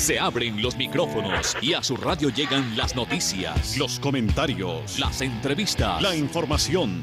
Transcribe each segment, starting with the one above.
Se abren los micrófonos y a su radio llegan las noticias, los comentarios, las entrevistas, la información.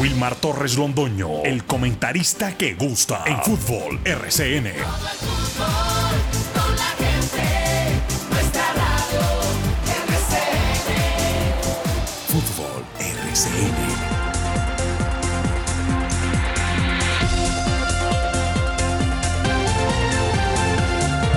Wilmar Torres Londoño, el comentarista que gusta en fútbol RCN. Fútbol RCN.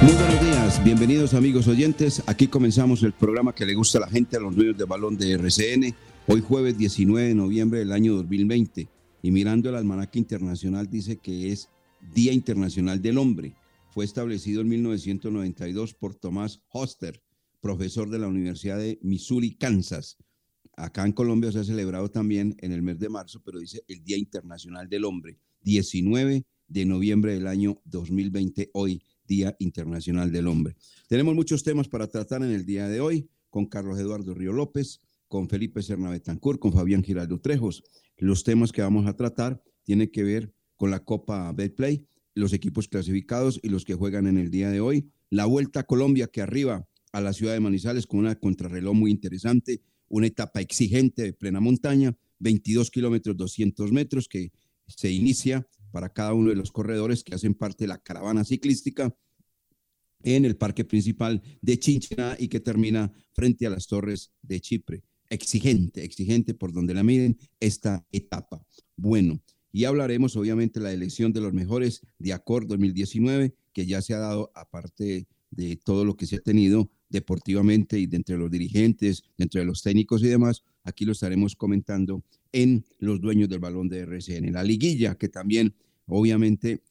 Muy buenos días, bienvenidos amigos oyentes. Aquí comenzamos el programa que le gusta a la gente, a los dueños de balón de RCN. Hoy jueves 19 de noviembre del año 2020 y mirando el almanaque internacional dice que es Día Internacional del Hombre. Fue establecido en 1992 por Tomás Hoster, profesor de la Universidad de Missouri, Kansas. Acá en Colombia se ha celebrado también en el mes de marzo, pero dice el Día Internacional del Hombre, 19 de noviembre del año 2020, hoy Día Internacional del Hombre. Tenemos muchos temas para tratar en el día de hoy con Carlos Eduardo Río López, con Felipe Serna Betancourt, con Fabián Giraldo Trejos. Los temas que vamos a tratar tienen que ver con la Copa Betplay, los equipos clasificados y los que juegan en el día de hoy. La Vuelta a Colombia que arriba a la ciudad de Manizales con una contrarreloj muy interesante, una etapa exigente de plena montaña, 22 kilómetros 200 metros que se inicia para cada uno de los corredores que hacen parte de la caravana ciclística en el parque principal de Chinchina y que termina frente a las torres de Chipre exigente, exigente por donde la miren esta etapa. Bueno, y hablaremos obviamente la elección de los mejores de Acor 2019, que ya se ha dado aparte de todo lo que se ha tenido deportivamente y de entre los dirigentes, entre los técnicos y demás, aquí lo estaremos comentando en los dueños del balón de RCN. La liguilla, que también obviamente,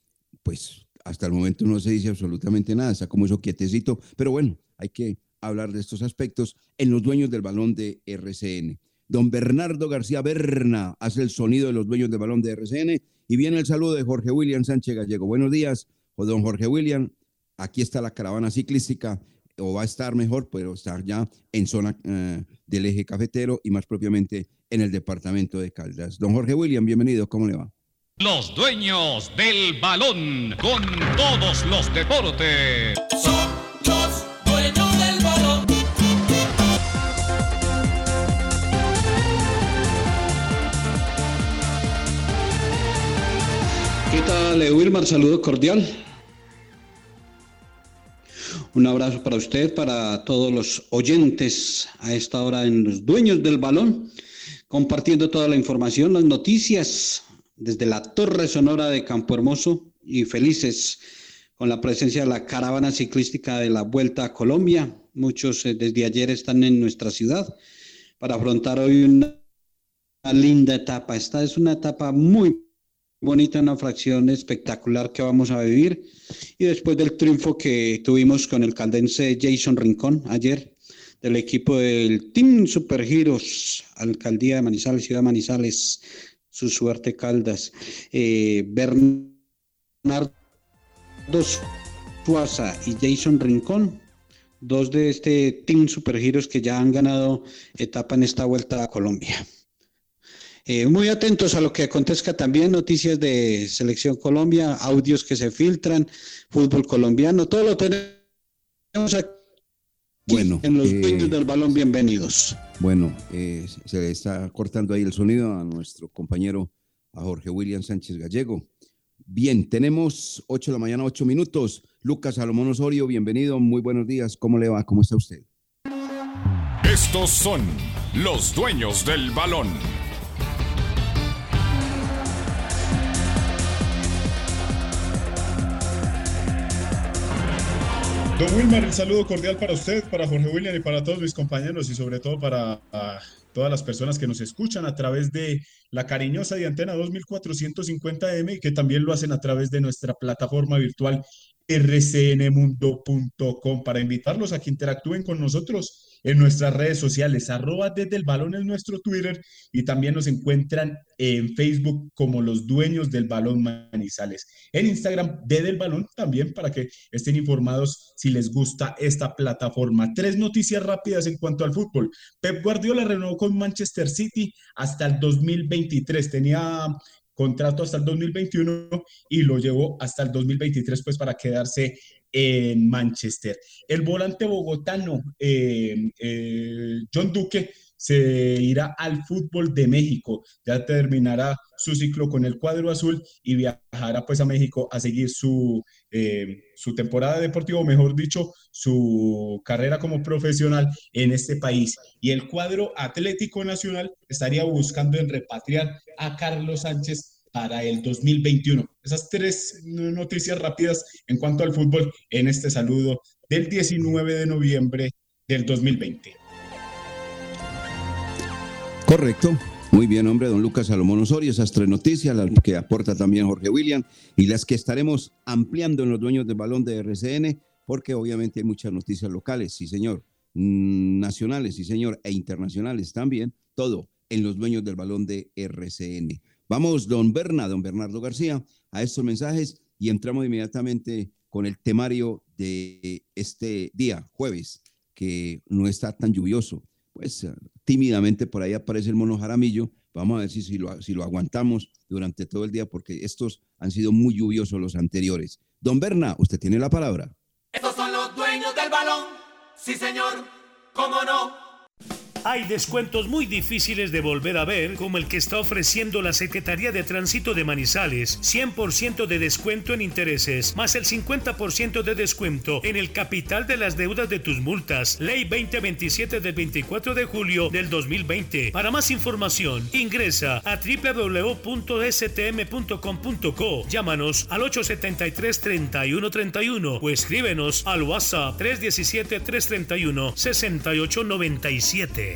pues hasta el momento no se dice absolutamente nada, está como eso quietecito, pero bueno, hay que hablar de estos aspectos en los dueños del balón de RCN. Don Bernardo García Berna hace el sonido de los dueños del balón de RCN y viene el saludo de Jorge William Sánchez Gallego. Buenos días, don Jorge William. Aquí está la caravana ciclística, o va a estar mejor, pero estar ya en zona eh, del eje cafetero y más propiamente en el departamento de Caldas. Don Jorge William, bienvenido, ¿cómo le va? Los dueños del balón con todos los deportes. ¿Qué tal, Wilmar? Saludo cordial. Un abrazo para usted, para todos los oyentes a esta hora en los dueños del balón, compartiendo toda la información, las noticias desde la Torre Sonora de Campo Hermoso y felices con la presencia de la caravana ciclística de la Vuelta a Colombia. Muchos eh, desde ayer están en nuestra ciudad para afrontar hoy una linda etapa. Esta es una etapa muy bonita, una fracción espectacular que vamos a vivir. Y después del triunfo que tuvimos con el caldense Jason Rincón ayer, del equipo del Team Supergiros, Alcaldía de Manizales, Ciudad de Manizales, su suerte Caldas. Eh, Bernardo Suaza y Jason Rincón, dos de este Team Supergiros que ya han ganado etapa en esta vuelta a Colombia. Eh, muy atentos a lo que acontezca también, noticias de Selección Colombia, audios que se filtran, fútbol colombiano, todo lo tenemos aquí bueno, en los eh, del balón, bienvenidos. Bueno, eh, se le está cortando ahí el sonido a nuestro compañero, a Jorge William Sánchez Gallego. Bien, tenemos 8 de la mañana, 8 minutos. Lucas Salomón Osorio, bienvenido, muy buenos días. ¿Cómo le va? ¿Cómo está usted? Estos son los dueños del balón. Don Wilmar, el saludo cordial para usted, para Jorge William y para todos mis compañeros y sobre todo para todas las personas que nos escuchan a través de la cariñosa de Antena 2450M y que también lo hacen a través de nuestra plataforma virtual rcnmundo.com para invitarlos a que interactúen con nosotros en nuestras redes sociales, arroba desde el balón en nuestro Twitter y también nos encuentran en Facebook como los dueños del balón Manizales. En Instagram desde el balón también para que estén informados si les gusta esta plataforma. Tres noticias rápidas en cuanto al fútbol. Pep Guardiola renovó con Manchester City hasta el 2023. Tenía contrato hasta el 2021 y lo llevó hasta el 2023 pues para quedarse en Manchester. El volante bogotano eh, eh, John Duque se irá al fútbol de México, ya terminará su ciclo con el cuadro azul y viajará pues a México a seguir su, eh, su temporada deportiva, o mejor dicho, su carrera como profesional en este país. Y el cuadro Atlético Nacional estaría buscando repatriar a Carlos Sánchez para el 2021. Esas tres noticias rápidas en cuanto al fútbol en este saludo del 19 de noviembre del 2020. Correcto. Muy bien, hombre, don Lucas Salomón Osorio, esas tres noticias, las que aporta también Jorge William y las que estaremos ampliando en los dueños del balón de RCN, porque obviamente hay muchas noticias locales, sí señor, mm, nacionales, sí señor, e internacionales también, todo en los dueños del balón de RCN. Vamos, don Berna, don Bernardo García, a estos mensajes y entramos inmediatamente con el temario de este día, jueves, que no está tan lluvioso pues eh, tímidamente por ahí aparece el mono jaramillo. Vamos a ver si, lo, si lo aguantamos durante todo el día porque estos han sido muy lluviosos los anteriores. Don Berna, usted tiene la palabra. Estos son los dueños del balón. Sí, señor. ¿Cómo no? Hay descuentos muy difíciles de volver a ver, como el que está ofreciendo la Secretaría de Tránsito de Manizales. 100% de descuento en intereses, más el 50% de descuento en el capital de las deudas de tus multas. Ley 2027 del 24 de julio del 2020. Para más información, ingresa a www.stm.com.co. Llámanos al 873-3131 o escríbenos al WhatsApp 317-331-6897.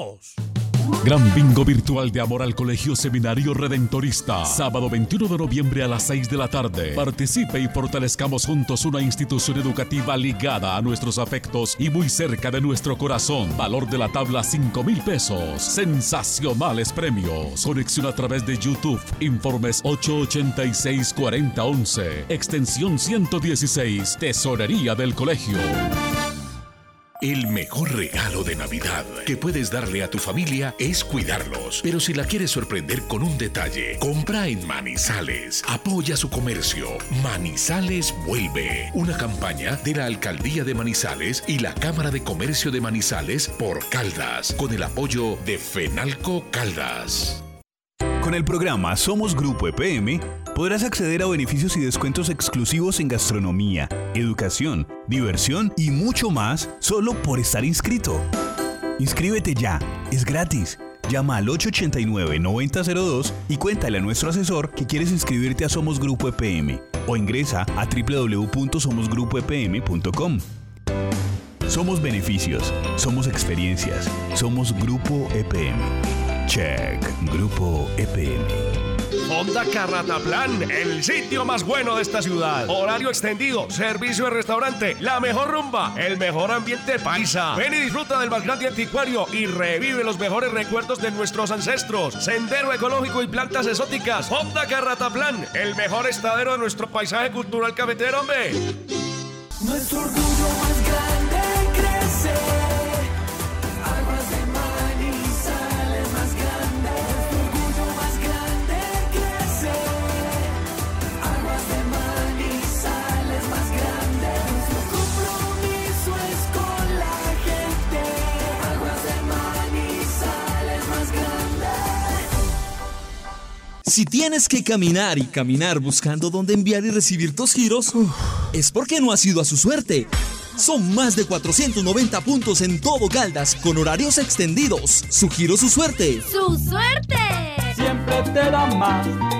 0662. Gran bingo virtual de amor al Colegio Seminario Redentorista. Sábado 21 de noviembre a las 6 de la tarde. Participe y fortalezcamos juntos una institución educativa ligada a nuestros afectos y muy cerca de nuestro corazón. Valor de la tabla 5 mil pesos. Sensacionales premios. Conexión a través de YouTube. Informes 886 4011. Extensión 116. Tesorería del Colegio. El mejor regalo de Navidad que puedes darle a tu familia es cuidarlos. Pero si la quieres sorprender con un detalle, compra en Manizales. Apoya su comercio. Manizales vuelve. Una campaña de la Alcaldía de Manizales y la Cámara de Comercio de Manizales por Caldas, con el apoyo de Fenalco Caldas. Con el programa Somos Grupo EPM podrás acceder a beneficios y descuentos exclusivos en gastronomía, educación, diversión y mucho más solo por estar inscrito. Inscríbete ya, es gratis. Llama al 889-9002 y cuéntale a nuestro asesor que quieres inscribirte a Somos Grupo EPM o ingresa a www.somosgrupoepm.com. Somos beneficios, somos experiencias, somos Grupo EPM. Check, Grupo EPM. Honda Carrataplan, el sitio más bueno de esta ciudad. Horario extendido, servicio de restaurante, la mejor rumba, el mejor ambiente paisa. Ven y disfruta del más grande anticuario y revive los mejores recuerdos de nuestros ancestros. Sendero ecológico y plantas exóticas. Honda Carrataplan, el mejor estadero de nuestro paisaje cultural cafetero, hombre. Nuestro orgullo más grande crece. Si tienes que caminar y caminar buscando dónde enviar y recibir tus giros, es porque no has ido a su suerte. Son más de 490 puntos en todo Caldas con horarios extendidos. Su giro, su suerte. ¡Su suerte! Siempre te da más.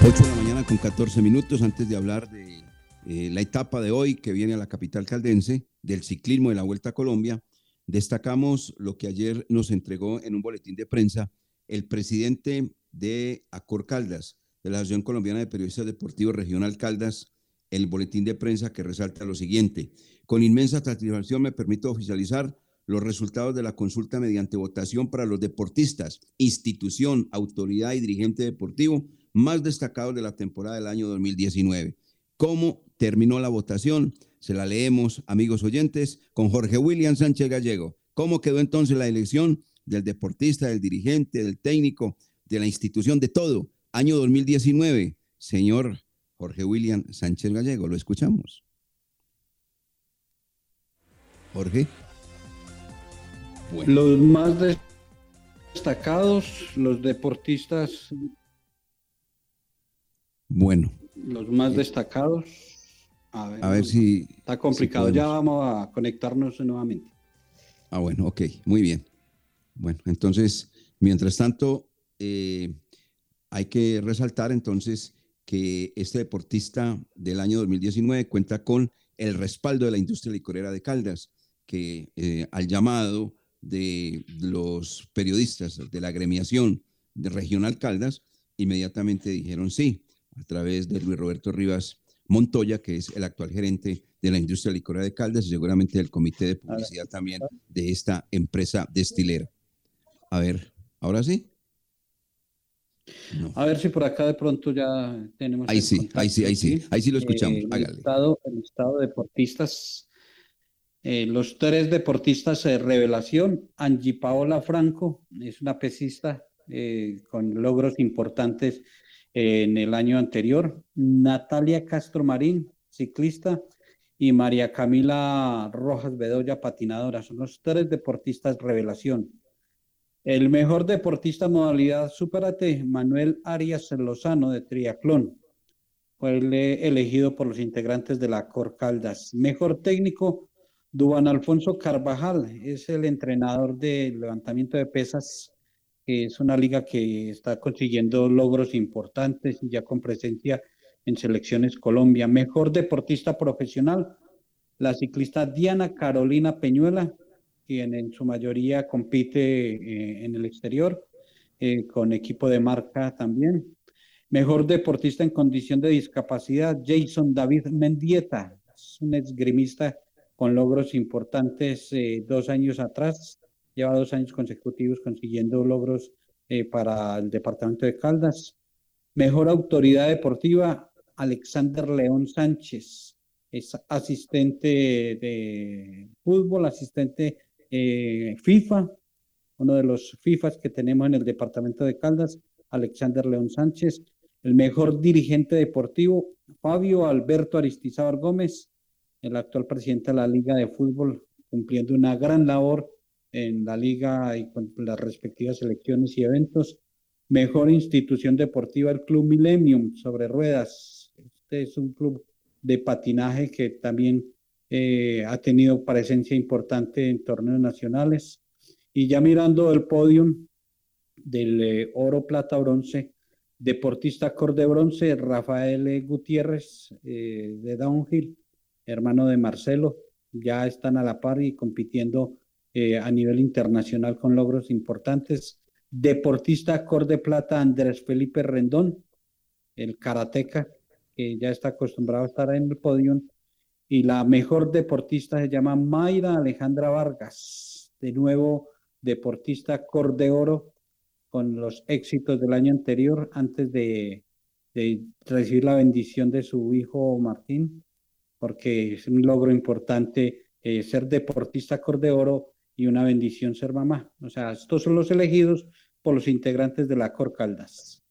8 de la mañana con 14 minutos antes de hablar de eh, la etapa de hoy que viene a la capital caldense del ciclismo de la Vuelta a Colombia. Destacamos lo que ayer nos entregó en un boletín de prensa el presidente de Acor Caldas, de la Asociación Colombiana de Periodistas Deportivos Regional Caldas, el boletín de prensa que resalta lo siguiente. Con inmensa satisfacción me permito oficializar los resultados de la consulta mediante votación para los deportistas, institución, autoridad y dirigente deportivo más destacados de la temporada del año 2019. ¿Cómo terminó la votación? Se la leemos, amigos oyentes, con Jorge William Sánchez Gallego. ¿Cómo quedó entonces la elección del deportista, del dirigente, del técnico, de la institución, de todo? Año 2019. Señor Jorge William Sánchez Gallego, lo escuchamos. Jorge. Los más destacados, los deportistas, Bueno, los más destacados. A ver, a ver si... está complicado. si ya vamos a conectarnos nuevamente. Ah, bueno, ok, muy bien. Bueno, entonces, mientras tanto, eh, hay que resaltar entonces que este deportista del año 2019 cuenta con el respaldo de la industria licorera de Caldas, que eh, al llamado de los periodistas de la agremiación de Regional Caldas, inmediatamente dijeron sí, a través de Luis Roberto Rivas Montoya, que es el actual gerente de la industria licorera de Caldas y seguramente del comité de publicidad también de esta empresa destilera. A ver, ahora sí. A ver si por acá de pronto ya tenemos. Ahí sí, ahí sí, ahí sí, ahí sí lo escuchamos, Eh, el, listado de deportistas. eh, los tres deportistas de revelación. Angie Paola Franco es una pesista eh, con logros importantes en el año anterior. Natalia Castro Marín, ciclista. Y María Camila Rojas Bedoya, patinadora. Son los tres deportistas revelación. El mejor deportista modalidad Superate, Manuel Arias Lozano de triatlón. Fue ele- elegido por los integrantes de la Cor Caldas. Mejor técnico, Duan Alfonso Carvajal, es el entrenador de levantamiento de pesas, que es una liga que está consiguiendo logros importantes y ya con presencia en selecciones Colombia. Mejor deportista profesional, la ciclista Diana Carolina Peñuela, quien en su mayoría compite eh, en el exterior, eh, con equipo de marca también. Mejor deportista en condición de discapacidad, Jason David Mendieta, es un esgrimista con logros importantes eh, dos años atrás, lleva dos años consecutivos consiguiendo logros eh, para el departamento de Caldas. Mejor autoridad deportiva, Alexander León Sánchez, es asistente de fútbol, asistente eh, FIFA, uno de los FIFAs que tenemos en el departamento de Caldas, Alexander León Sánchez, el mejor dirigente deportivo, Fabio Alberto Aristizábal Gómez, el actual presidente de la Liga de Fútbol cumpliendo una gran labor en la liga y con las respectivas selecciones y eventos. Mejor institución deportiva, el Club Millennium sobre ruedas. Este es un club de patinaje que también eh, ha tenido presencia importante en torneos nacionales. Y ya mirando el podium del eh, oro, plata, bronce, deportista corde bronce, Rafael Gutiérrez eh, de Downhill, hermano de Marcelo, ya están a la par y compitiendo eh, a nivel internacional con logros importantes. Deportista corde plata, Andrés Felipe Rendón, el karateca, que ya está acostumbrado a estar en el podio. Y la mejor deportista se llama Mayra Alejandra Vargas, de nuevo deportista corde oro con los éxitos del año anterior antes de, de recibir la bendición de su hijo Martín, porque es un logro importante eh, ser deportista corde oro y una bendición ser mamá. O sea, estos son los elegidos por los integrantes de la Cor Caldas.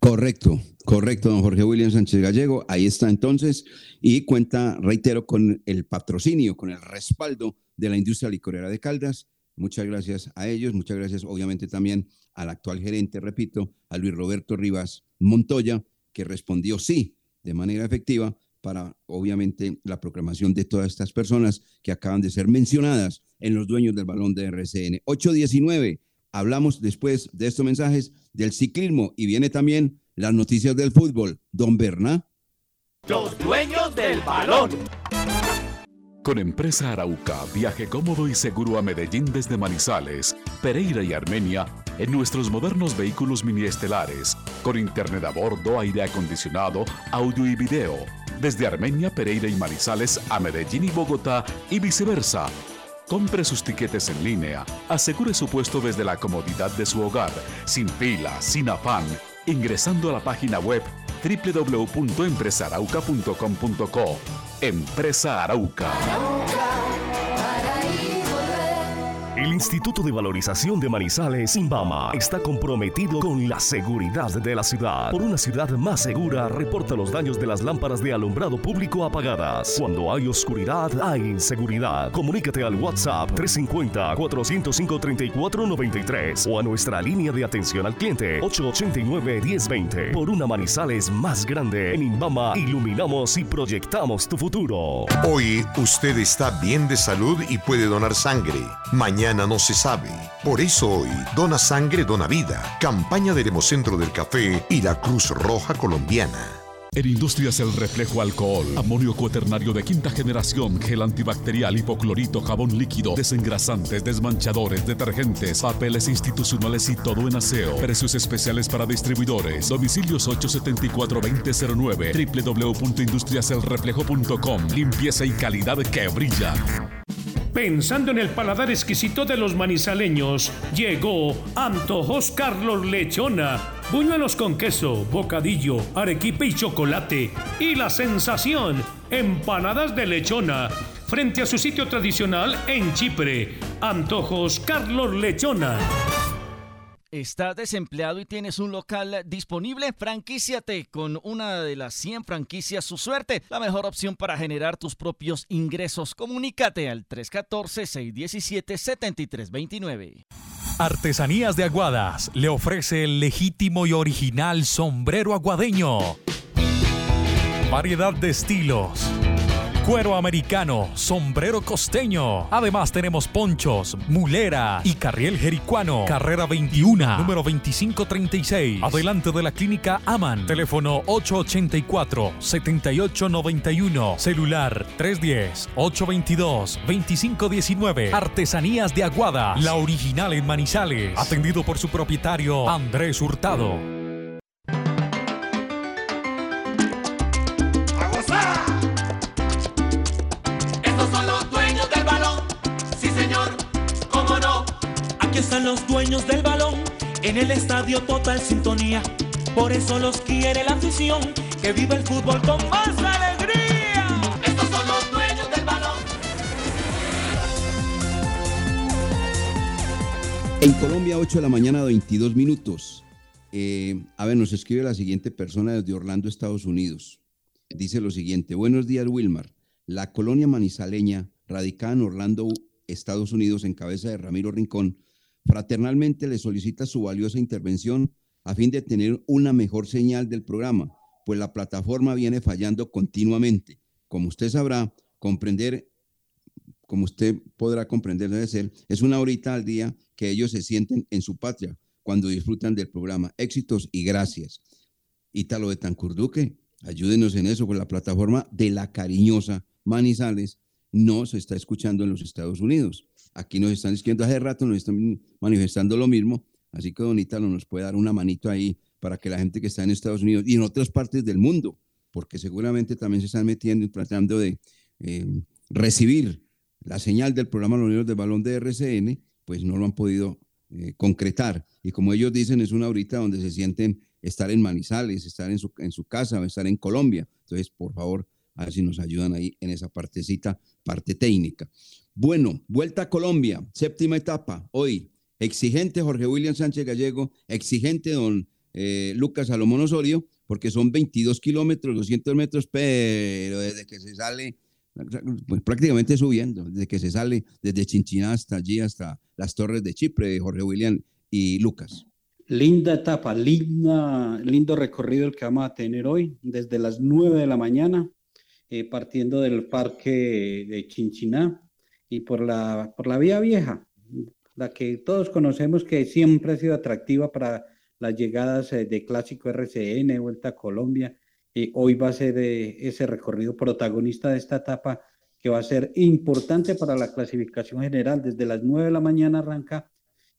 Correcto, correcto, don Jorge William Sánchez Gallego. Ahí está entonces. Y cuenta, reitero, con el patrocinio, con el respaldo de la industria licorera de Caldas. Muchas gracias a ellos, muchas gracias obviamente también al actual gerente, repito, a Luis Roberto Rivas Montoya, que respondió sí de manera efectiva para obviamente la proclamación de todas estas personas que acaban de ser mencionadas en los dueños del balón de RCN. 819, hablamos después de estos mensajes del ciclismo y viene también las noticias del fútbol. Don Berna. Los dueños del balón. Con Empresa Arauca, viaje cómodo y seguro a Medellín desde Manizales, Pereira y Armenia en nuestros modernos vehículos mini estelares, con internet a bordo, aire acondicionado, audio y video, desde Armenia, Pereira y Manizales a Medellín y Bogotá y viceversa. Compre sus tiquetes en línea, asegure su puesto desde la comodidad de su hogar, sin fila, sin afán, ingresando a la página web www.empresarauca.com.co. Empresa Arauca. Instituto de Valorización de Manizales, Imbama, está comprometido con la seguridad de la ciudad. Por una ciudad más segura, reporta los daños de las lámparas de alumbrado público apagadas. Cuando hay oscuridad, hay inseguridad. Comunícate al WhatsApp 350-405-3493 o a nuestra línea de atención al cliente 889-1020. Por una Manizales más grande, en Imbama iluminamos y proyectamos tu futuro. Hoy usted está bien de salud y puede donar sangre. Mañana no se sabe. Por eso hoy, Dona Sangre, Dona Vida. Campaña del Hemocentro del Café y la Cruz Roja Colombiana. En Industrias El Reflejo Alcohol, amonio cuaternario de quinta generación, gel antibacterial, hipoclorito, jabón líquido, desengrasantes, desmanchadores, detergentes, papeles institucionales y todo en aseo. Precios especiales para distribuidores. Domicilios 874-2009, www.industriaselreflejo.com. Limpieza y calidad que brilla. Pensando en el paladar exquisito de los manizaleños, llegó Antojos Carlos Lechona. Buñuelos con queso, bocadillo, arequipe y chocolate. Y la sensación, empanadas de lechona. Frente a su sitio tradicional en Chipre. Antojos Carlos Lechona. ¿Estás desempleado y tienes un local disponible? Franquíciate con una de las 100 franquicias Su Suerte, la mejor opción para generar tus propios ingresos. Comunícate al 314-617-7329. Artesanías de Aguadas le ofrece el legítimo y original sombrero aguadeño. Variedad de estilos. Cuero americano, sombrero costeño. Además tenemos ponchos, mulera y carriel jericuano. Carrera 21, número 2536. Adelante de la clínica Aman. Teléfono 884-7891. Celular 310-822-2519. Artesanías de Aguada. La original en Manizales. Atendido por su propietario Andrés Hurtado. Están los dueños del balón, en el estadio total sintonía. Por eso los quiere la afición, que vive el fútbol con más alegría. Estos son los dueños del balón. En Colombia, 8 de la mañana, 22 minutos. Eh, a ver, nos escribe la siguiente persona desde Orlando, Estados Unidos. Dice lo siguiente, buenos días Wilmar. La colonia manizaleña radicada en Orlando, Estados Unidos, en cabeza de Ramiro Rincón, fraternalmente le solicita su valiosa intervención a fin de tener una mejor señal del programa, pues la plataforma viene fallando continuamente. Como usted sabrá, comprender, como usted podrá comprender, debe ser, es una horita al día que ellos se sienten en su patria cuando disfrutan del programa. Éxitos y gracias. Ítalo de Tancurduque, ayúdenos en eso, con la plataforma de la cariñosa Manizales no se está escuchando en los Estados Unidos. Aquí nos están escribiendo hace rato, nos están manifestando lo mismo, así que Don Ítalo nos puede dar una manito ahí para que la gente que está en Estados Unidos y en otras partes del mundo, porque seguramente también se están metiendo y tratando de eh, recibir la señal del programa Los Niños del Balón de RCN, pues no lo han podido eh, concretar. Y como ellos dicen, es una horita donde se sienten estar en Manizales, estar en su, en su casa o estar en Colombia. Entonces, por favor, a ver si nos ayudan ahí en esa partecita, parte técnica. Bueno, vuelta a Colombia, séptima etapa, hoy. Exigente Jorge William Sánchez Gallego, exigente don eh, Lucas Salomón Osorio, porque son 22 kilómetros, 200 metros, pero desde que se sale, pues prácticamente subiendo, desde que se sale desde Chinchiná hasta allí, hasta las torres de Chipre, Jorge William y Lucas. Linda etapa, linda, lindo recorrido el que vamos a tener hoy, desde las 9 de la mañana, eh, partiendo del parque de Chinchiná y por la, por la vía vieja, la que todos conocemos que siempre ha sido atractiva para las llegadas eh, de Clásico RCN, Vuelta a Colombia. Y hoy va a ser eh, ese recorrido protagonista de esta etapa que va a ser importante para la clasificación general. Desde las 9 de la mañana arranca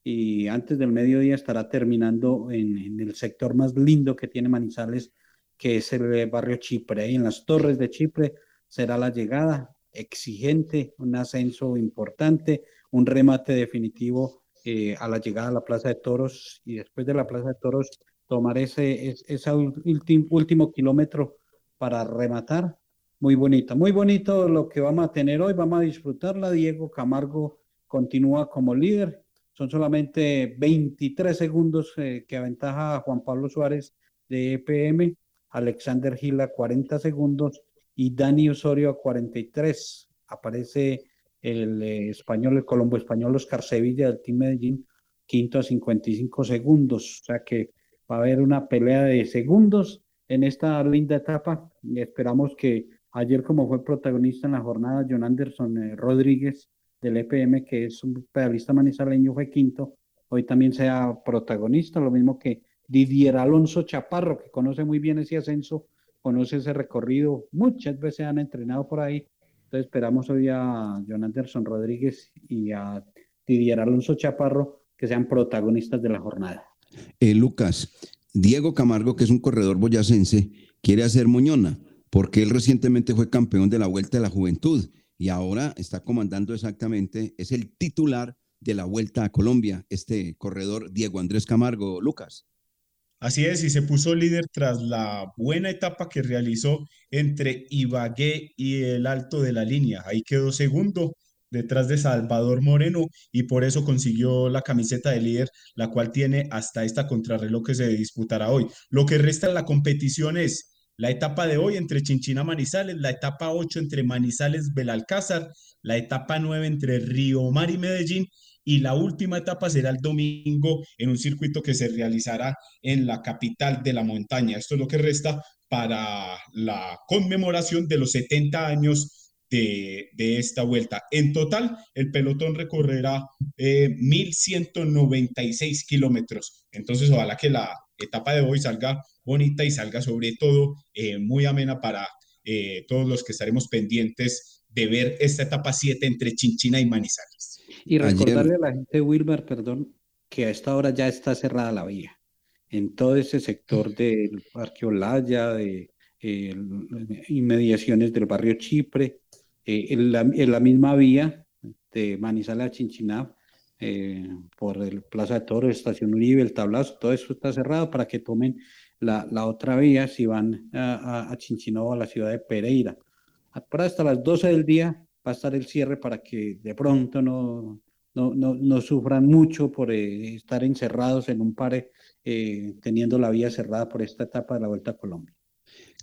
y antes del mediodía estará terminando en, en el sector más lindo que tiene Manizales, que es el barrio Chipre. Y en las torres de Chipre será la llegada exigente, un ascenso importante, un remate definitivo eh, a la llegada a la Plaza de Toros y después de la Plaza de Toros tomar ese, último kilómetro para rematar. Muy bonito, muy bonito lo que vamos a tener hoy, vamos a disfrutarla. Diego Camargo continúa como líder, son solamente 23 segundos eh, que aventaja a Juan Pablo Suárez de EPM, Alexander Gil a 40 segundos y Dani Osorio a 43. Aparece el eh, español, el colombo español Oscar Sevilla del Team Medellín, quinto a 55 segundos. O sea que va a haber una pelea de segundos en esta linda etapa y esperamos que ayer como fue protagonista en la jornada John Anderson eh, Rodríguez del EPM, que es un pedalista manizaleño, fue quinto, hoy también sea protagonista, lo mismo que Didier Alonso Chaparro, que conoce muy bien ese ascenso, conoce ese recorrido, muchas veces han entrenado por ahí, entonces esperamos hoy a John Anderson Rodríguez y a Didier Alonso Chaparro que sean protagonistas de la jornada. Eh, Lucas, Diego Camargo, que es un corredor boyacense, quiere hacer moñona, porque él recientemente fue campeón de la Vuelta de la Juventud y ahora está comandando exactamente, es el titular de la Vuelta a Colombia, este corredor Diego Andrés Camargo. Lucas. Así es, y se puso líder tras la buena etapa que realizó entre Ibagué y el Alto de la Línea. Ahí quedó segundo detrás de Salvador Moreno y por eso consiguió la camiseta de líder, la cual tiene hasta esta contrarreloj que se disputará hoy. Lo que resta en la competición es la etapa de hoy entre Chinchina Manizales, la etapa 8 entre Manizales Belalcázar, la etapa 9 entre Río Mar y Medellín y la última etapa será el domingo en un circuito que se realizará en la capital de la montaña. Esto es lo que resta para la conmemoración de los 70 años de, esta vuelta. En total, el pelotón recorrerá eh, 1.196 kilómetros. Entonces, ojalá que la etapa de hoy salga bonita y salga sobre todo eh, muy amena para eh, todos los que estaremos pendientes de ver esta etapa 7 entre Chinchina y Manizales. Y recordarle a la gente, Wilmer, perdón, que a esta hora ya está cerrada la vía. En todo ese sector del Parque Olaya, de eh, inmediaciones del barrio Chipre, eh, en, la, en la misma vía de Manizales a Chinchiná, eh, por el Plaza de Toros, Estación Uribe, el Tablazo, todo eso está cerrado para que tomen la, la otra vía si van a, a, a Chinchiná o a la ciudad de Pereira. Por hasta las 12 del día va a estar el cierre para que de pronto no, no, no, no sufran mucho por eh, estar encerrados en un pare, eh, teniendo la vía cerrada por esta etapa de la Vuelta a Colombia.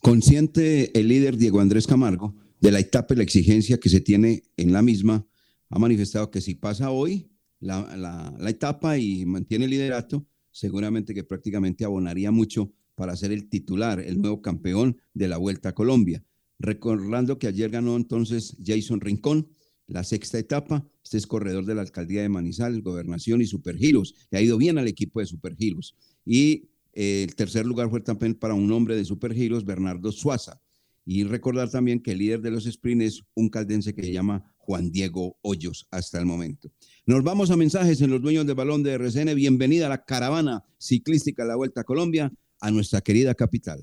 Consciente el líder Diego Andrés Camargo, de la etapa y la exigencia que se tiene en la misma, ha manifestado que si pasa hoy la, la- la etapa y mantiene el liderato, seguramente que prácticamente abonaría mucho para ser el titular, el nuevo campeón de la Vuelta a Colombia. Recordando que ayer ganó entonces Jason Rincón, la sexta etapa. Este es corredor de la alcaldía de Manizales, Gobernación y Supergiros. Le ha ido bien al equipo de Supergiros. Y eh, el tercer lugar fue también para un hombre de Supergiros, Bernardo Suaza. Y recordar también que el líder de los sprints es un caldense que se llama Juan Diego Hoyos hasta el momento. Nos vamos a mensajes en los dueños del balón de RCN. Bienvenida a la caravana ciclística de la Vuelta a Colombia, a nuestra querida capital.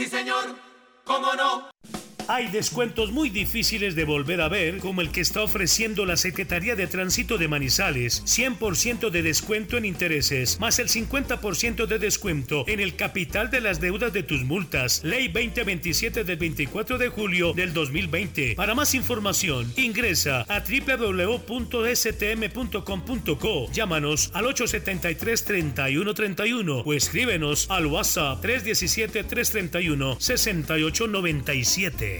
Sí, señor. ¿Cómo no? Hay descuentos muy difíciles de volver a ver, como el que está ofreciendo la Secretaría de Tránsito de Manizales. 100% de descuento en intereses, más el 50% de descuento en el capital de las deudas de tus multas. Ley 2027 del 24 de julio del 2020. Para más información, ingresa a www.stm.com.co. Llámanos al 873-3131 o escríbenos al WhatsApp 317-331-6897.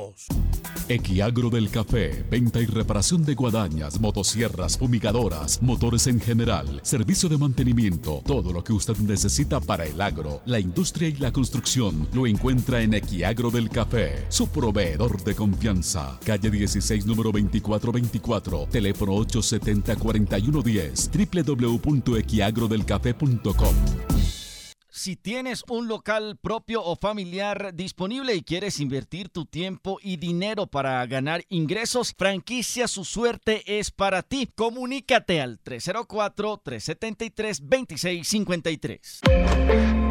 Equiagro del Café, venta y reparación de guadañas, motosierras, fumigadoras, motores en general, servicio de mantenimiento, todo lo que usted necesita para el agro, la industria y la construcción lo encuentra en Equiagro del Café, su proveedor de confianza. Calle 16, número 2424, teléfono 870-4110, www.equiagrodelcafé.com. Si tienes un local propio o familiar disponible y quieres invertir tu tiempo y dinero para ganar ingresos, franquicia Su Suerte es para ti. Comunícate al 304-373-2653.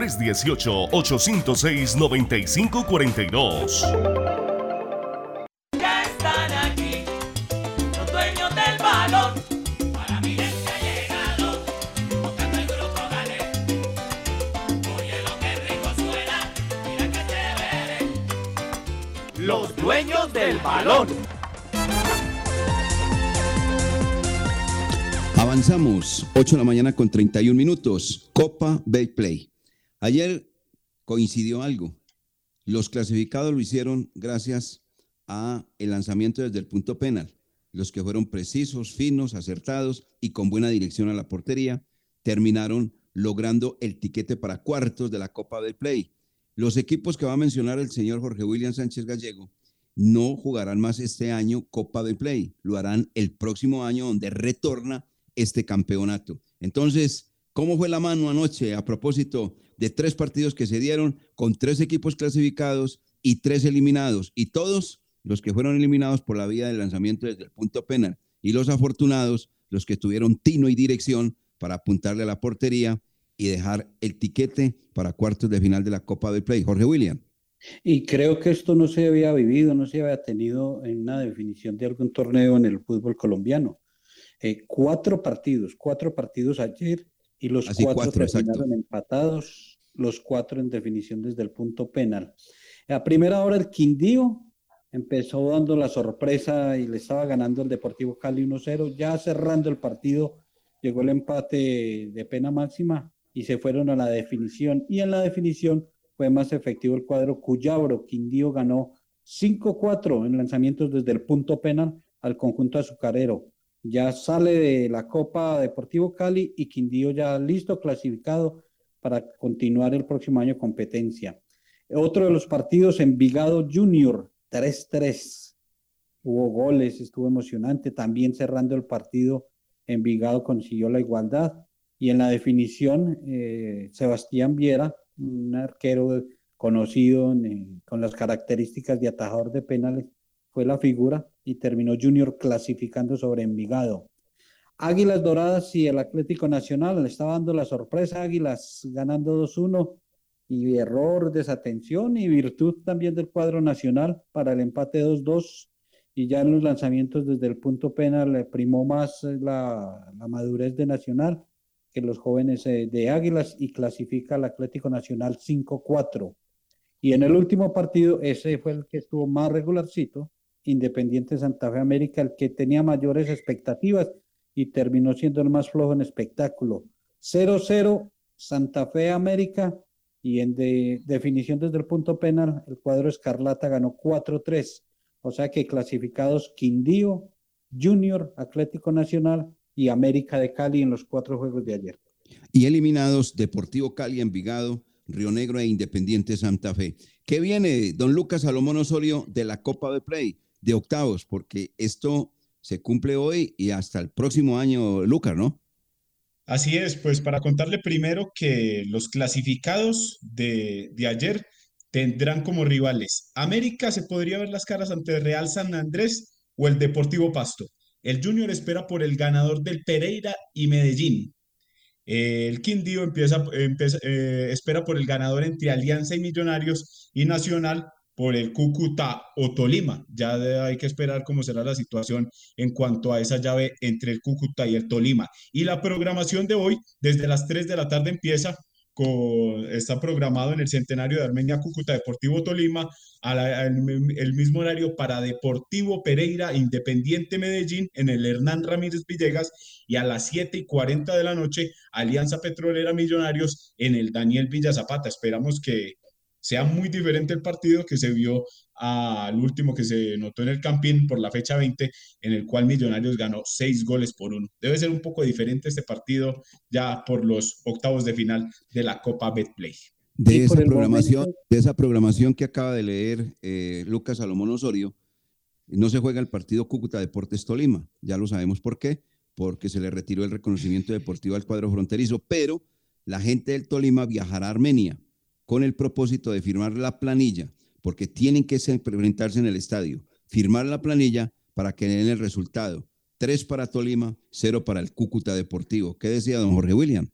318-806-9542. Ya están aquí los dueños del balón. Para mi gente ha llegado, buscando el grupo Gale. Oye lo que rico suena, mira que chévere. Los dueños del balón. Avanzamos, 8 de la mañana con 31 minutos. Copa Play. Ayer coincidió algo. Los clasificados lo hicieron gracias a el lanzamiento desde el punto penal. Los que fueron precisos, finos, acertados y con buena dirección a la portería terminaron logrando el tiquete para cuartos de la Copa del Play. Los equipos que va a mencionar el señor Jorge William Sánchez Gallego no jugarán más este año Copa del Play, lo harán el próximo año donde retorna este campeonato. Entonces, ¿cómo fue la mano anoche a propósito de tres partidos que se dieron con tres equipos clasificados y tres eliminados? Y todos los que fueron eliminados por la vía del lanzamiento desde el punto penal y los afortunados, los que tuvieron tino y dirección para apuntarle a la portería y dejar el tiquete para cuartos de final de la Copa del Play. Jorge William. Y creo que esto no se había vivido, no se había tenido en una definición de algún torneo en el fútbol colombiano. Eh, cuatro partidos, cuatro partidos ayer y los Así, cuatro, cuatro, terminaron empatados, los cuatro en definición desde el punto penal. A primera hora el Quindío empezó dando la sorpresa y le estaba ganando el Deportivo Cali 1-0, ya cerrando el partido llegó el empate de pena máxima y se fueron a la definición y en la definición fue más efectivo el cuadro Cuyabro. Quindío ganó 5-4 en lanzamientos desde el punto penal al conjunto azucarero. ya sale de la Copa Deportivo Cali y Quindío ya listo, clasificado para continuar el próximo año competencia. Otro de los partidos, Envigado Junior, 3-3. Hubo goles, estuvo emocionante. También cerrando el partido, Envigado consiguió la igualdad. Y en la definición, eh, Sebastián Viera, un arquero conocido en- con las características de atajador de penales, fue la figura y terminó Junior clasificando sobre Envigado. Águilas Doradas y el Atlético Nacional. Le estaba dando la sorpresa, Águilas ganando 2-1 y error, desatención y virtud también del cuadro nacional para el empate 2-2 y ya en los lanzamientos desde el punto penal le primó más eh, la, madurez de Nacional que los jóvenes eh, de Águilas y clasifica al Atlético Nacional 5-4. Y en el último partido, ese fue el que estuvo más regularcito, Independiente Santa Fe América, el que tenía mayores expectativas y terminó siendo el más flojo en espectáculo. 0-0 Santa Fe América y en de- definición desde el punto penal, el cuadro Escarlata ganó 4-3. O sea que clasificados Quindío, Junior, Atlético Nacional y América de Cali en los cuatro juegos de ayer. Y eliminados Deportivo Cali, Envigado, Río Negro e Independiente Santa Fe. ¿Qué viene, don Lucas Salomón Osorio, de la Copa de Play, de octavos? Porque esto se cumple hoy y hasta el próximo año, Lucas, ¿no? Así es, pues para contarle primero que los clasificados de, de ayer tendrán como rivales América se podría ver las caras ante Real San Andrés o el Deportivo Pasto. El Junior espera por el ganador del Pereira y Medellín. El Quindío empieza- eh, espera por el ganador entre Alianza y Millonarios y Nacional por el Cúcuta o Tolima. Ya hay que esperar cómo será la situación en cuanto a esa llave entre el Cúcuta y el Tolima. Y la programación de hoy, desde las 3 de la tarde empieza, con, está programado en el centenario de Armenia Cúcuta Deportivo Tolima, a mi- el mismo horario para Deportivo Pereira Independiente Medellín en el Hernán Ramírez Villegas y a las 7 y 40 de la noche Alianza Petrolera Millonarios en el Daniel Villa Zapata. Esperamos que sea muy diferente el partido que se vio al último que se notó en el Campín por la fecha 20, en el cual Millonarios ganó seis goles por uno. Debe ser un poco diferente este partido ya por los octavos de final de la Copa Betplay. De esa programación, momento- de esa programación que acaba de leer eh, Lucas Salomón Osorio, no se juega el partido Cúcuta Deportes Tolima. Ya lo sabemos por qué, porque se le retiró el reconocimiento deportivo al cuadro fronterizo, pero la gente del Tolima viajará a Armenia con el propósito de firmar la planilla, porque tienen que se- presentarse en el estadio, firmar la planilla para que den el resultado. Tres para Tolima, cero para el Cúcuta Deportivo. ¿Qué decía don Jorge William?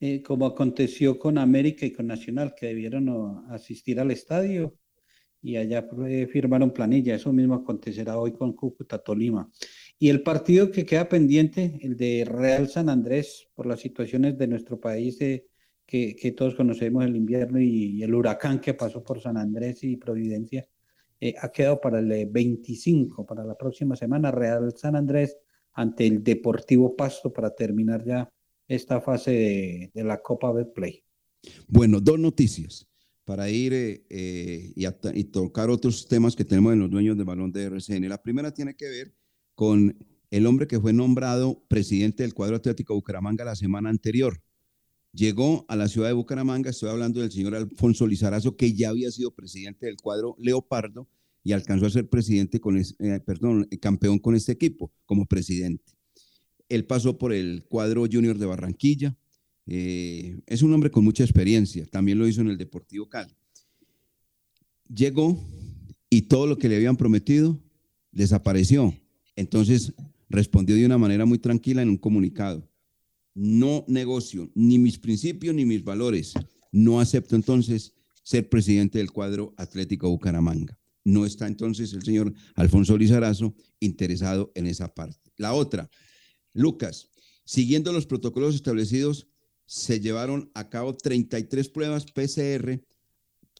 Eh, como aconteció con América y con Nacional, que debieron asistir al estadio y allá eh, firmaron planilla. Eso mismo acontecerá hoy con Cúcuta Tolima. Y el partido que queda pendiente, el de Real San Andrés, por las situaciones de nuestro país, eh, que, que todos conocemos, el invierno y, y el huracán que pasó por San Andrés y Providencia, eh, ha quedado para el eh, 25, para la próxima semana, Real San Andrés ante el Deportivo Pasto para terminar ya esta fase de, de la Copa Betplay. Bueno, dos noticias para ir eh, eh, y, ata- y tocar otros temas que tenemos en los dueños del balón de RCN. La primera tiene que ver con el hombre que fue nombrado presidente del cuadro Atlético Bucaramanga la semana anterior. Llegó a la ciudad de Bucaramanga, estoy hablando del señor Alfonso Lizarazo, que ya había sido presidente del cuadro Leopardo y alcanzó a ser presidente con, es- eh, perdón, eh, campeón con este equipo como presidente. Él pasó por el cuadro junior de Barranquilla. eh, es un hombre con mucha experiencia. También lo hizo en el Deportivo Cali. Llegó y todo lo que le habían prometido desapareció. Entonces respondió de una manera muy tranquila en un comunicado. No negocio ni mis principios ni mis valores. No acepto entonces ser presidente del cuadro Atlético Bucaramanga. No está entonces el señor Alfonso Lizarazo interesado en esa parte. La otra, Lucas, siguiendo los protocolos establecidos, se llevaron a cabo 33 pruebas PCR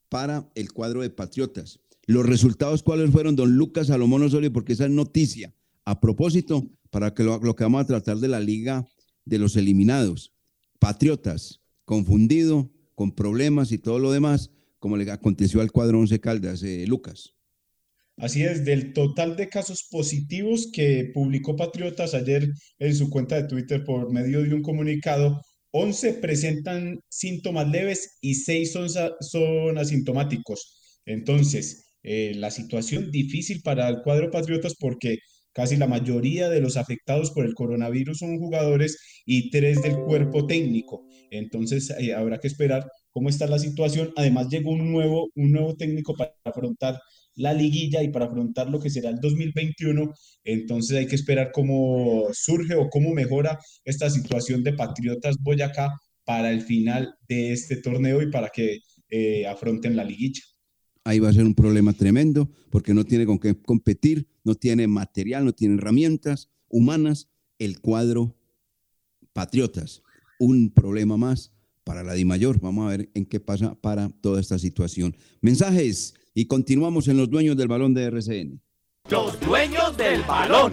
para el cuadro de Patriotas. Los resultados, ¿cuáles fueron, don Lucas Salomón Osorio? Porque esa es noticia. A propósito, para que lo, lo que vamos a tratar de la liga de los eliminados. Patriotas, confundido, con problemas y todo lo demás, como le aconteció al cuadro Once Caldas, eh, Lucas. Así es, del total de casos positivos que publicó Patriotas ayer en su cuenta de Twitter por medio de un comunicado, 11 presentan síntomas leves y 6 son, son asintomáticos. Entonces, eh, la situación difícil para el cuadro Patriotas porque casi la mayoría de los afectados por el coronavirus son jugadores y tres del cuerpo técnico. Entonces, eh, habrá que esperar cómo está la situación. Además, llegó un nuevo, un nuevo técnico para afrontar la liguilla y para afrontar lo que será el 2021. Entonces hay que esperar cómo surge o cómo mejora esta situación de Patriotas Boyacá para el final de este torneo y para que eh, afronten la liguilla. Ahí va a ser un problema tremendo porque no tiene con qué competir, no tiene material, no tiene herramientas humanas. El cuadro Patriotas, un problema más para la DIMAYOR. Vamos a ver en qué pasa para toda esta situación. Mensajes y continuamos en los dueños del balón de RCN. Los dueños del balón.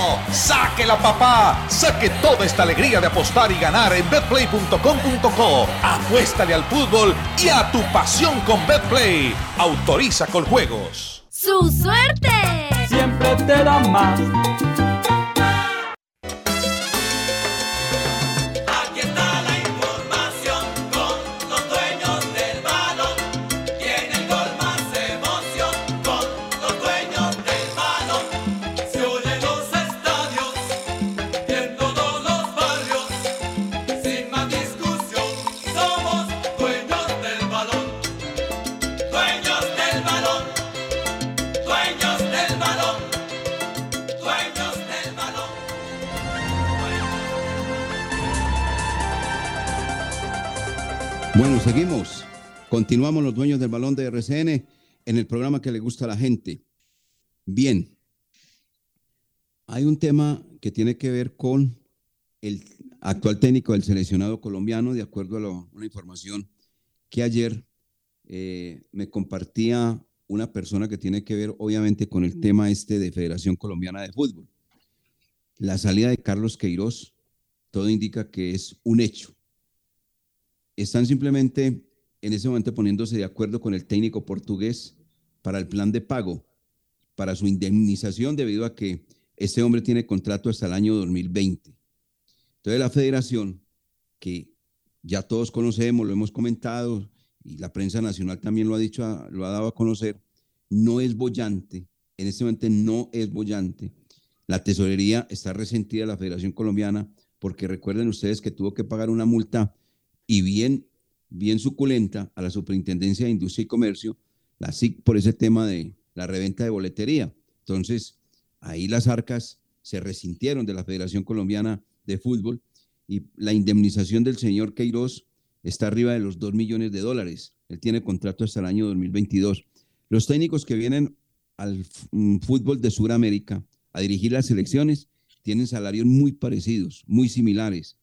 ¡Sáquela, papá! Saque toda esta alegría de apostar y ganar en betplay.com.co. Apuéstale al fútbol y a tu pasión con Betplay. Autoriza con juegos. ¡Su suerte! Siempre te da más. Continuamos los dueños del balón de RCN en el programa que le gusta a la gente. Bien. Hay un tema que tiene que ver con el actual técnico del seleccionado colombiano, de acuerdo a lo- una información que ayer eh, me compartía una persona que tiene que ver obviamente con el tema este de Federación Colombiana de Fútbol. La salida de Carlos Queiroz, todo indica que es un hecho están simplemente en ese momento poniéndose de acuerdo con el técnico portugués para el plan de pago, para su indemnización debido a que este hombre tiene contrato hasta el año 2020. Entonces la federación, que ya todos conocemos, lo hemos comentado, y la prensa nacional también lo ha dicho, lo ha dado a conocer, no es bollante, en este momento no es bollante. La tesorería está resentida de la Federación Colombiana porque recuerden ustedes que tuvo que pagar una multa y bien, bien suculenta a la Superintendencia de Industria y Comercio, la SIC, por ese tema de la reventa de boletería. Entonces, ahí las arcas se resintieron de la Federación Colombiana de Fútbol y la indemnización del señor Queiroz está arriba de los 2 millones de dólares. Él tiene contrato hasta el año 2022. Los técnicos que vienen al mm, fútbol de Sudamérica a dirigir las selecciones tienen salarios muy parecidos, muy similares,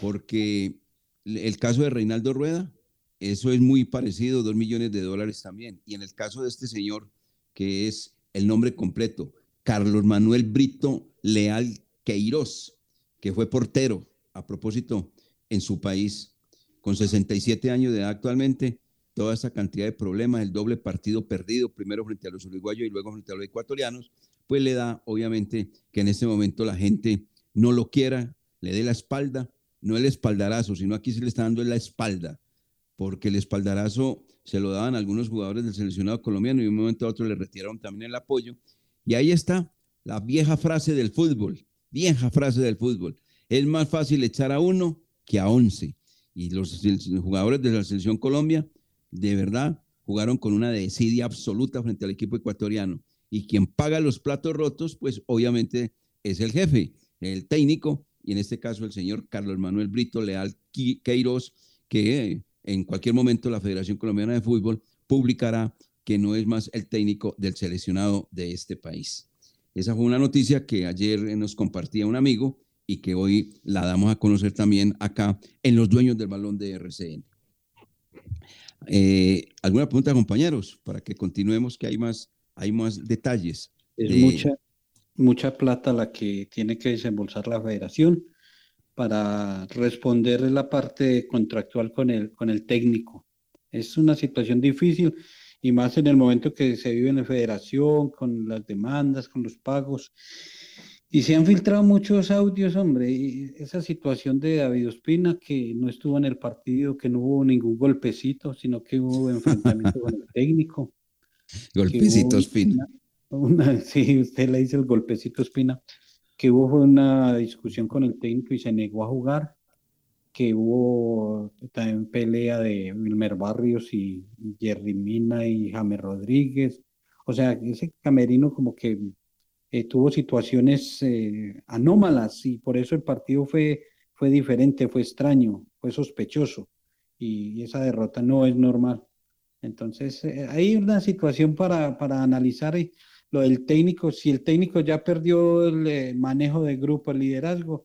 porque el caso de Reinaldo Rueda, eso es muy parecido, dos millones de dólares también. Y en el caso de este señor, que es el nombre completo, Carlos Manuel Brito Leal Queiroz, que fue portero, a propósito, en su país, con 67 años de edad actualmente, toda esa cantidad de problemas, el doble partido perdido, primero frente a los uruguayos y luego frente a los ecuatorianos, pues le da, obviamente, que en este momento la gente no lo quiera, le dé la espalda, no el espaldarazo, sino aquí se le está dando la espalda porque el espaldarazo se lo daban algunos jugadores del seleccionado colombiano y un momento a otro le retiraron también el apoyo. Y ahí está la vieja frase del fútbol, vieja frase del fútbol. Es más fácil echar a uno que a once. Y los jugadores de la selección Colombia, de verdad, jugaron con una desidia absoluta frente al equipo ecuatoriano. Y quien paga los platos rotos, pues obviamente es el jefe, el técnico, y en este caso el señor Carlos Manuel Brito Leal Queiroz, que en cualquier momento la Federación Colombiana de Fútbol publicará que no es más el técnico del seleccionado de este país. Esa fue una noticia que ayer eh, nos compartía un amigo y que hoy la damos a conocer también acá en los dueños del balón de RCN. Eh, ¿Alguna pregunta, compañeros? Para que continuemos, que hay más, hay más detalles. Es de- mucha, mucha plata la que tiene que desembolsar la federación para responder la parte contractual con el, con el técnico. Es una situación difícil y más en el momento que se vive en la federación, con las demandas, con los pagos. Y se han filtrado muchos audios, hombre, y esa situación de David Ospina, que no estuvo en el partido, que no hubo ningún golpecito, sino que hubo enfrentamiento con el técnico. Golpecito Ospina. una- una- sí, usted le dice el golpecito Espina, que hubo fue una discusión con el técnico y se negó a jugar, que hubo también pelea de Wilmer Barrios y Jerry Mina y James Rodríguez, o sea, ese camerino como que eh, tuvo situaciones eh, anómalas y por eso el partido fue, fue diferente, fue extraño, fue sospechoso y esa derrota no es normal. Entonces, eh, hay una situación para, para analizar y lo del técnico. Si el técnico ya perdió el eh, manejo de grupo, el liderazgo,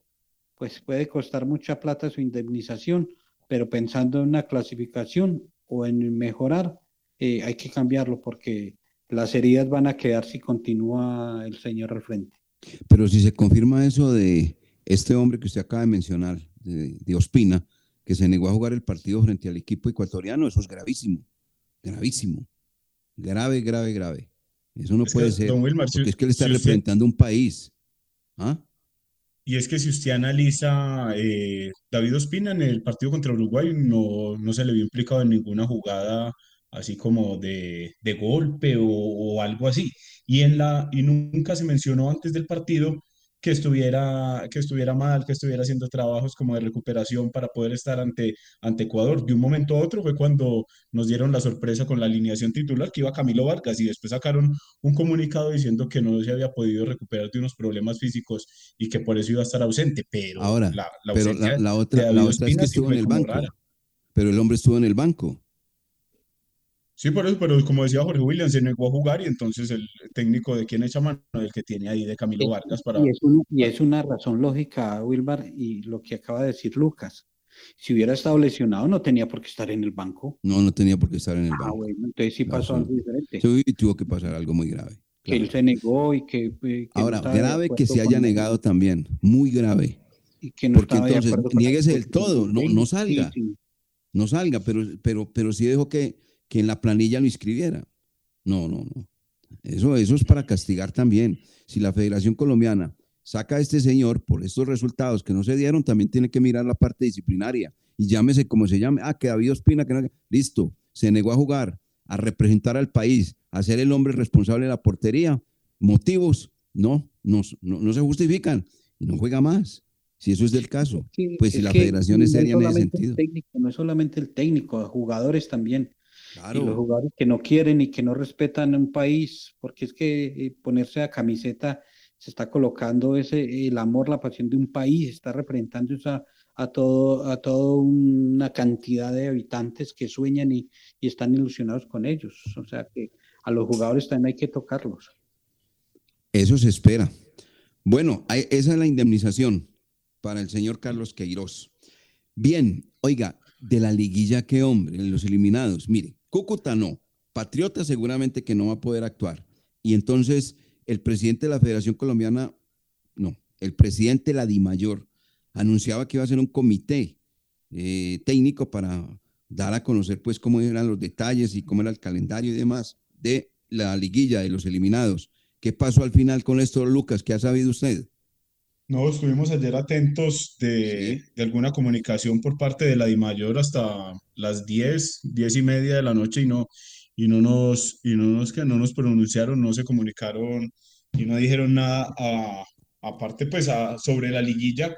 pues puede costar mucha plata su indemnización, pero pensando en una clasificación o en mejorar, eh, hay que cambiarlo porque las heridas van a quedar si continúa el señor al frente. Pero si se confirma eso de este hombre que usted acaba de mencionar, de, de Ospina, que se negó a jugar el partido frente al equipo ecuatoriano, eso es gravísimo, gravísimo, grave, grave, grave. Eso no Es que, puede ser, don Wilmar, si- porque es que él está si usted- representando un país. ¿Ah? Y es que si usted analiza, eh, David Ospina en el partido contra Uruguay no, no se le vio implicado en ninguna jugada así como de, de golpe o, o algo así. Y, en la, y nunca se mencionó antes del partido que estuviera, que estuviera mal, que estuviera haciendo trabajos como de recuperación para poder estar ante, ante Ecuador. De un momento a otro fue cuando nos dieron la sorpresa con la alineación titular que iba Camilo Vargas y después sacaron un comunicado diciendo que no se había podido recuperar de unos problemas físicos y que por eso iba a estar ausente. Pero Ahora, la, la pero la, otra, la otra es que estuvo en el banco, rara. pero el hombre estuvo en el banco. Sí, por eso, pero como decía Jorge Williams, se negó a jugar y entonces el técnico de quién echa mano, el que tiene ahí de Camilo Vargas para... Y es una, y es una razón lógica, Wilmar, y lo que acaba de decir Lucas. Si hubiera estado lesionado, no tenía por qué estar en el banco. No, no tenía por qué estar en el Ah, banco. bueno, entonces sí pasó algo diferente. Sí, tuvo que pasar algo muy grave. Que él se negó y que, eh, que Ahora, grave que se haya con- negado también, muy grave. y que no Porque entonces, niéguese del todo, no, no salga. Sí, sí. No salga, pero, pero, pero sí dejó que, que en la planilla lo inscribiera. No, no, no. Eso, eso es para castigar también. Si la Federación Colombiana saca a este señor por estos resultados que no se dieron, también tiene que mirar la parte disciplinaria. Y llámese como se llame. Ah, que David Ospina, que no. Listo, se negó a jugar, a representar al país, a ser el hombre responsable de la portería. Motivos, no, no, no, no se justifican y no juega más. Si eso es del caso, Sí, pues si la federación es seria en ese sentido. técnico, no es solamente el técnico, jugadores también. Claro. Y los jugadores que no quieren y que no respetan un país, porque es que eh, ponerse a camiseta se está colocando ese el amor, la pasión de un país, está representando esa, a todo a toda una cantidad de habitantes que sueñan y, y están ilusionados con ellos. O sea que a los jugadores también hay que tocarlos. Eso se espera. Bueno, hay- esa es la indemnización para el señor Carlos Queiroz. Bien, oiga, de la liguilla, qué hombre, los eliminados. Mire, Cúcuta no, Patriota seguramente que no va a poder actuar. Y entonces el presidente de la Federación Colombiana, no, el presidente de la DIMAYOR anunciaba que iba a ser un comité eh, técnico para dar a conocer pues cómo eran los detalles y cómo era el calendario y demás de la liguilla de los eliminados. ¿Qué pasó al final con esto, Lucas? ¿Qué ha sabido usted? No, estuvimos ayer atentos de, de alguna comunicación por parte de la DIMAYOR hasta las 10, 10 y media de la noche y no, y no nos, y no nos, que no nos pronunciaron, no se comunicaron y no dijeron nada a- aparte pues a- sobre la liguilla.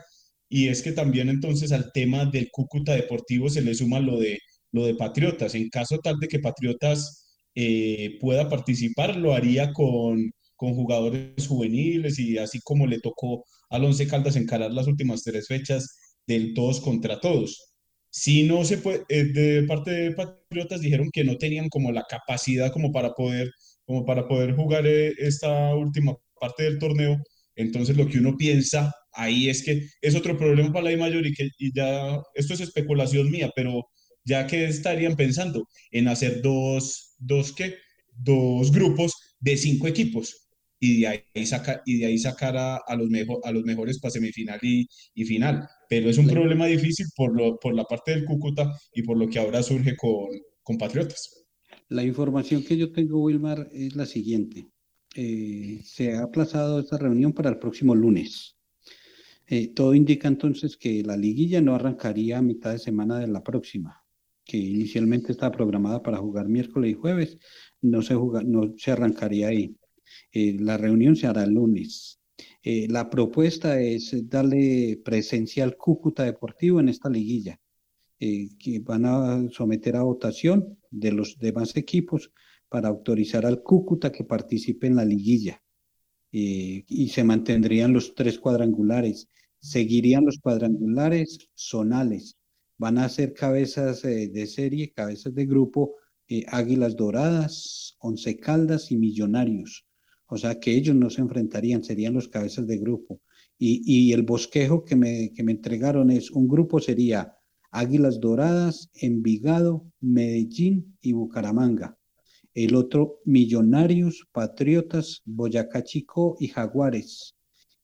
Y es que también entonces al tema del Cúcuta Deportivo se le suma lo de, lo de Patriotas. En caso tal de que Patriotas eh, pueda participar, lo haría con, con jugadores juveniles y así como le tocó al Once Caldas encarar las últimas tres fechas del todos contra todos. Si no se puede, eh, de parte de Patriotas dijeron que no tenían como la capacidad como para poder, como para poder jugar eh, esta última parte del torneo. Entonces lo que uno piensa ahí es que es otro problema para la I mayor y que y ya, esto es especulación mía, pero ya que estarían pensando en hacer dos, dos, ¿qué? Dos grupos de cinco equipos y de ahí, saca, y de ahí sacar a, a los, mejor, a los mejores para semifinal y, y final. Pero es un La- problema difícil por, lo, por la parte del Cúcuta y por lo que ahora surge con, con Patriotas. La información que yo tengo, Wilmar, es la siguiente. Eh, se ha aplazado esta reunión para el próximo lunes. Eh, todo indica entonces que la liguilla no arrancaría a mitad de semana de la próxima, que inicialmente estaba programada para jugar miércoles y jueves, no se, juga- no se arrancaría ahí. Eh, la reunión se hará el lunes. Eh, la propuesta es darle presencia al Cúcuta Deportivo en esta liguilla eh, que van a someter a votación de los demás equipos para autorizar al Cúcuta que participe en la liguilla. Eh, y se mantendrían los tres cuadrangulares. Seguirían los cuadrangulares zonales. Van a ser cabezas eh, de serie, cabezas de grupo, eh, Águilas Doradas, Once Caldas y Millonarios. O sea que ellos no se enfrentarían, serían los cabezas de grupo. Y, el bosquejo que me, que me entregaron es, un grupo sería Águilas Doradas, Envigado, Medellín y Bucaramanga. El otro, Millonarios, Patriotas, Boyacá Chico y Jaguares.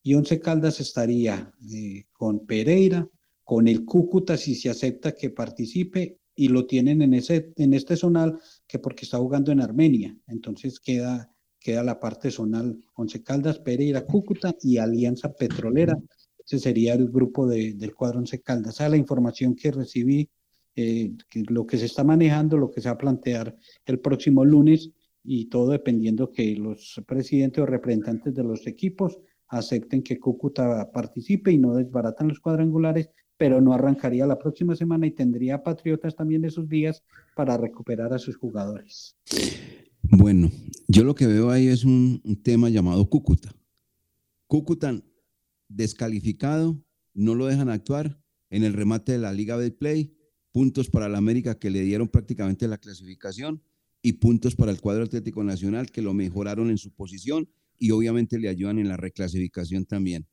Y Once Caldas estaría eh, con Pereira, con el Cúcuta si se acepta que participe y lo tienen en, ese, en este zonal que porque está jugando en Armenia. Entonces queda, queda la parte zonal Once Caldas, Pereira, Cúcuta y Alianza Petrolera. Ese sería el grupo de- del cuadro Once Caldas. Es la información que recibí, eh, que lo que se está manejando, lo que se va a plantear el próximo lunes y todo dependiendo que los presidentes o representantes de los equipos acepten que Cúcuta participe y no desbaratan los cuadrangulares, pero no arrancaría la próxima semana y tendría a Patriotas también esos días para recuperar a sus jugadores. Bueno, yo lo que veo ahí es un, tema llamado Cúcuta. Cúcuta descalificado, no lo dejan actuar en el remate de la Liga Betplay, puntos para la América que le dieron prácticamente la clasificación y puntos para el cuadro Atlético Nacional que lo mejoraron en su posición y obviamente le ayudan en la reclasificación también.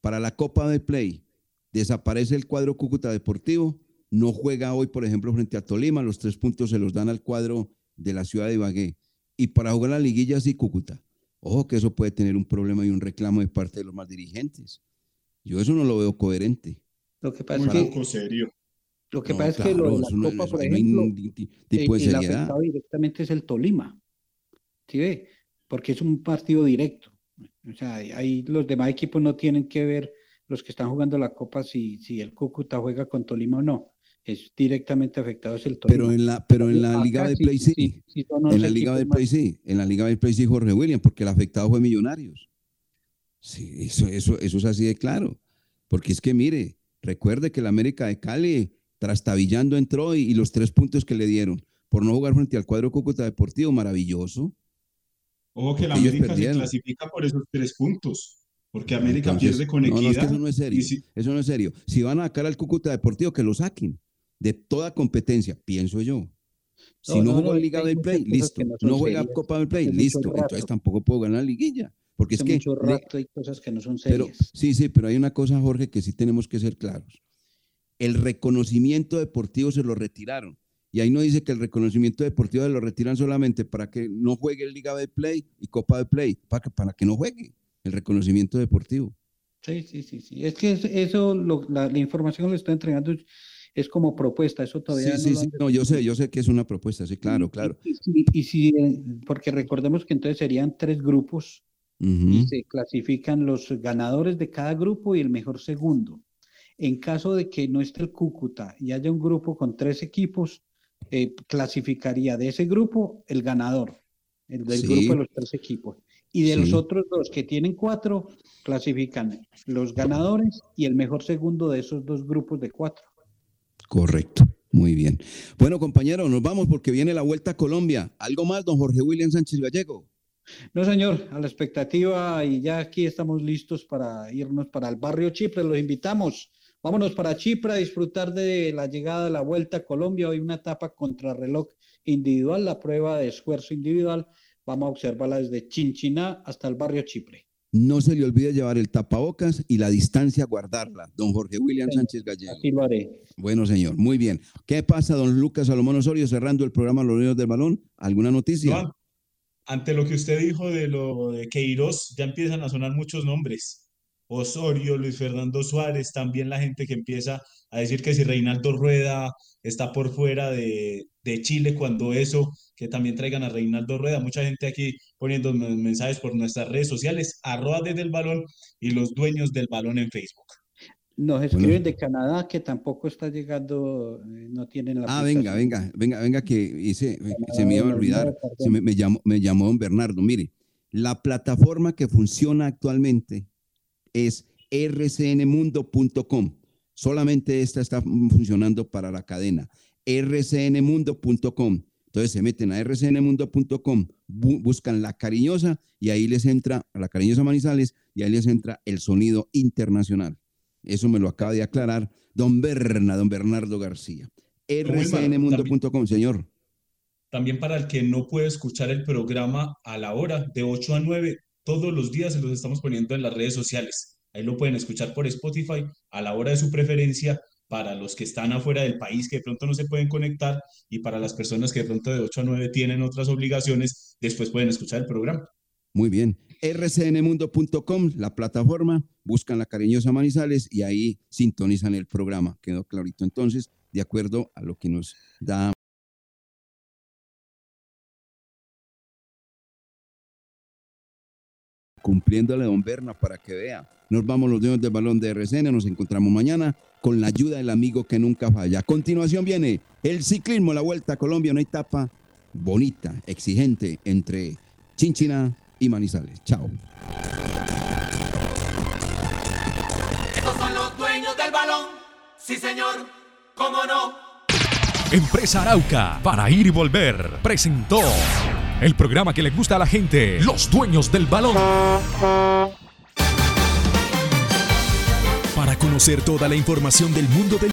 Para la Copa Betplay desaparece el cuadro Cúcuta Deportivo, no juega hoy, por ejemplo, frente a Tolima, los tres puntos se los dan al cuadro de la ciudad de Ibagué. Y para jugar la liguilla sí Cúcuta. Ojo que eso puede tener un problema y un reclamo de parte de los más dirigentes. Yo eso no lo veo coherente. Lo que pasa Muy es que poco serio. Lo que No, pasa es que lo de la no- Copa, por ahí no hay ejemplo, ningún ti- tipo de el seriedad. afectado directamente es el Tolima. ¿Sí ve? Porque es un partido directo. O sea, ahí los demás equipos no tienen que ver, los que están jugando la Copa, si, si el Cúcuta juega con Tolima o no. Es directamente afectado es el Tolima. Pero en la, pero en la Acá Liga de sí, Play sí. sí, sí son en 11 la Liga de Play más. sí. En la Liga de Play sí Jorge William, porque el afectado fue Millonarios. Sí, eso, eso, eso es así de claro. Porque es que mire, recuerde que el América de Cali trastabillando entró y, y los tres puntos que le dieron por no jugar frente al cuadro Cúcuta Deportivo, maravilloso. Ojo que la ellos América se perdieron. clasifica por esos tres puntos, porque América Entonces, pierde con no, no, es que equidad. eso no es serio. si- Eso no es serio. Si van a sacar al Cúcuta Deportivo, que lo saquen de toda competencia, pienso yo. Si No, no, no, jugó no, Liga del Play, listo. no juega serias. Copa del Play, listo. Entonces tampoco puedo ganar liguilla. Porque es que rato hay cosas que no son pero serias. sí, sí, pero hay una cosa, Jorge, que sí tenemos que ser claros. El reconocimiento deportivo se lo retiraron. Y ahí no dice que el reconocimiento deportivo se lo retiran solamente para que no juegue Liga de Play y Copa de Play, para que, para que no juegue el reconocimiento deportivo. Sí, sí, sí, sí. Es que es- eso, lo- la, la información que le estoy entregando es, como propuesta, eso todavía Sí, no sí, sí. No, yo sé, yo sé que es una propuesta, sí, claro, claro. Y, y si, eh, porque recordemos que entonces serían tres grupos y se clasifican los ganadores de cada grupo y el mejor segundo. En caso de que no esté el Cúcuta y haya un grupo con tres equipos, eh, clasificaría de ese grupo el ganador, el del Sí. grupo de los tres equipos. Y de los otros dos que tienen cuatro, clasifican los ganadores y el mejor segundo de esos dos grupos de cuatro. Correcto, muy bien. Bueno, compañeros, nos vamos porque viene la Vuelta a Colombia. ¿Algo más, don Jorge William Sánchez Gallego? No, señor, a la expectativa y ya aquí estamos listos para irnos para el barrio Chipre. Los invitamos. Vámonos para Chipre a disfrutar de la llegada de la Vuelta a Colombia. Hoy una etapa contrarreloj individual, la prueba de esfuerzo individual. Vamos a observarla desde Chinchiná hasta el barrio Chipre. No se le olvide llevar el tapabocas y la distancia guardarla, don Jorge William Sánchez Gallego. Así lo haré. Bueno, señor, muy bien. ¿Qué pasa, don Lucas Salomón Osorio, cerrando el programa Los Niños del Balón? ¿Alguna noticia? Ante lo que usted dijo de lo de Queiroz, ya empiezan a sonar muchos nombres. Osorio, Luis Fernando Suárez, también la gente que empieza a decir que si Reinaldo Rueda está por fuera de, de Chile, cuando eso, que también traigan a Reinaldo Rueda. Mucha gente aquí poniendo men- mensajes por nuestras redes sociales, arroba desde el balón y los dueños del balón en Facebook. Nos escriben de Canadá que tampoco está llegando, eh, no tienen la Ah, venga, aplicación. venga, venga, venga, que hice, se me iba a olvidar. perdón. Se me, me llamó, me llamó don Bernardo. Mire, la plataforma que funciona actualmente es rcnmundo.com. Solamente esta está funcionando para la cadena. rcnmundo.com. Entonces se meten a rcnmundo.com, bu- buscan la cariñosa y ahí les entra, a la cariñosa Manizales, y ahí les entra el sonido internacional. Eso me lo acaba de aclarar don Berna, don Bernardo García. Rcnmundo.com, señor. También para el que no puede escuchar el programa a la hora, de 8 a 9, todos los días se los estamos poniendo en las redes sociales. Ahí lo pueden escuchar por Spotify a la hora de su preferencia para los que están afuera del país que de pronto no se pueden conectar y para las personas que de pronto de 8 a 9 tienen otras obligaciones, después pueden escuchar el programa. Muy bien. rcnmundo.com, la plataforma, buscan la cariñosa Manizales y ahí sintonizan el programa. Quedó clarito. Entonces, de acuerdo a lo que nos da cumpliéndole a don Berna para que vea. Nos vamos los dedos del balón de RCN, nos encontramos mañana con la ayuda del amigo que nunca falla. A continuación viene el ciclismo, la Vuelta a Colombia, una etapa bonita, exigente entre Chinchina y Manizales. Chao. Estos son los dueños del balón. Sí, señor. ¿Cómo no? Empresa Arauca, para ir y volver, presentó el programa que le gusta a la gente, los dueños del balón. Para conocer toda la información del mundo del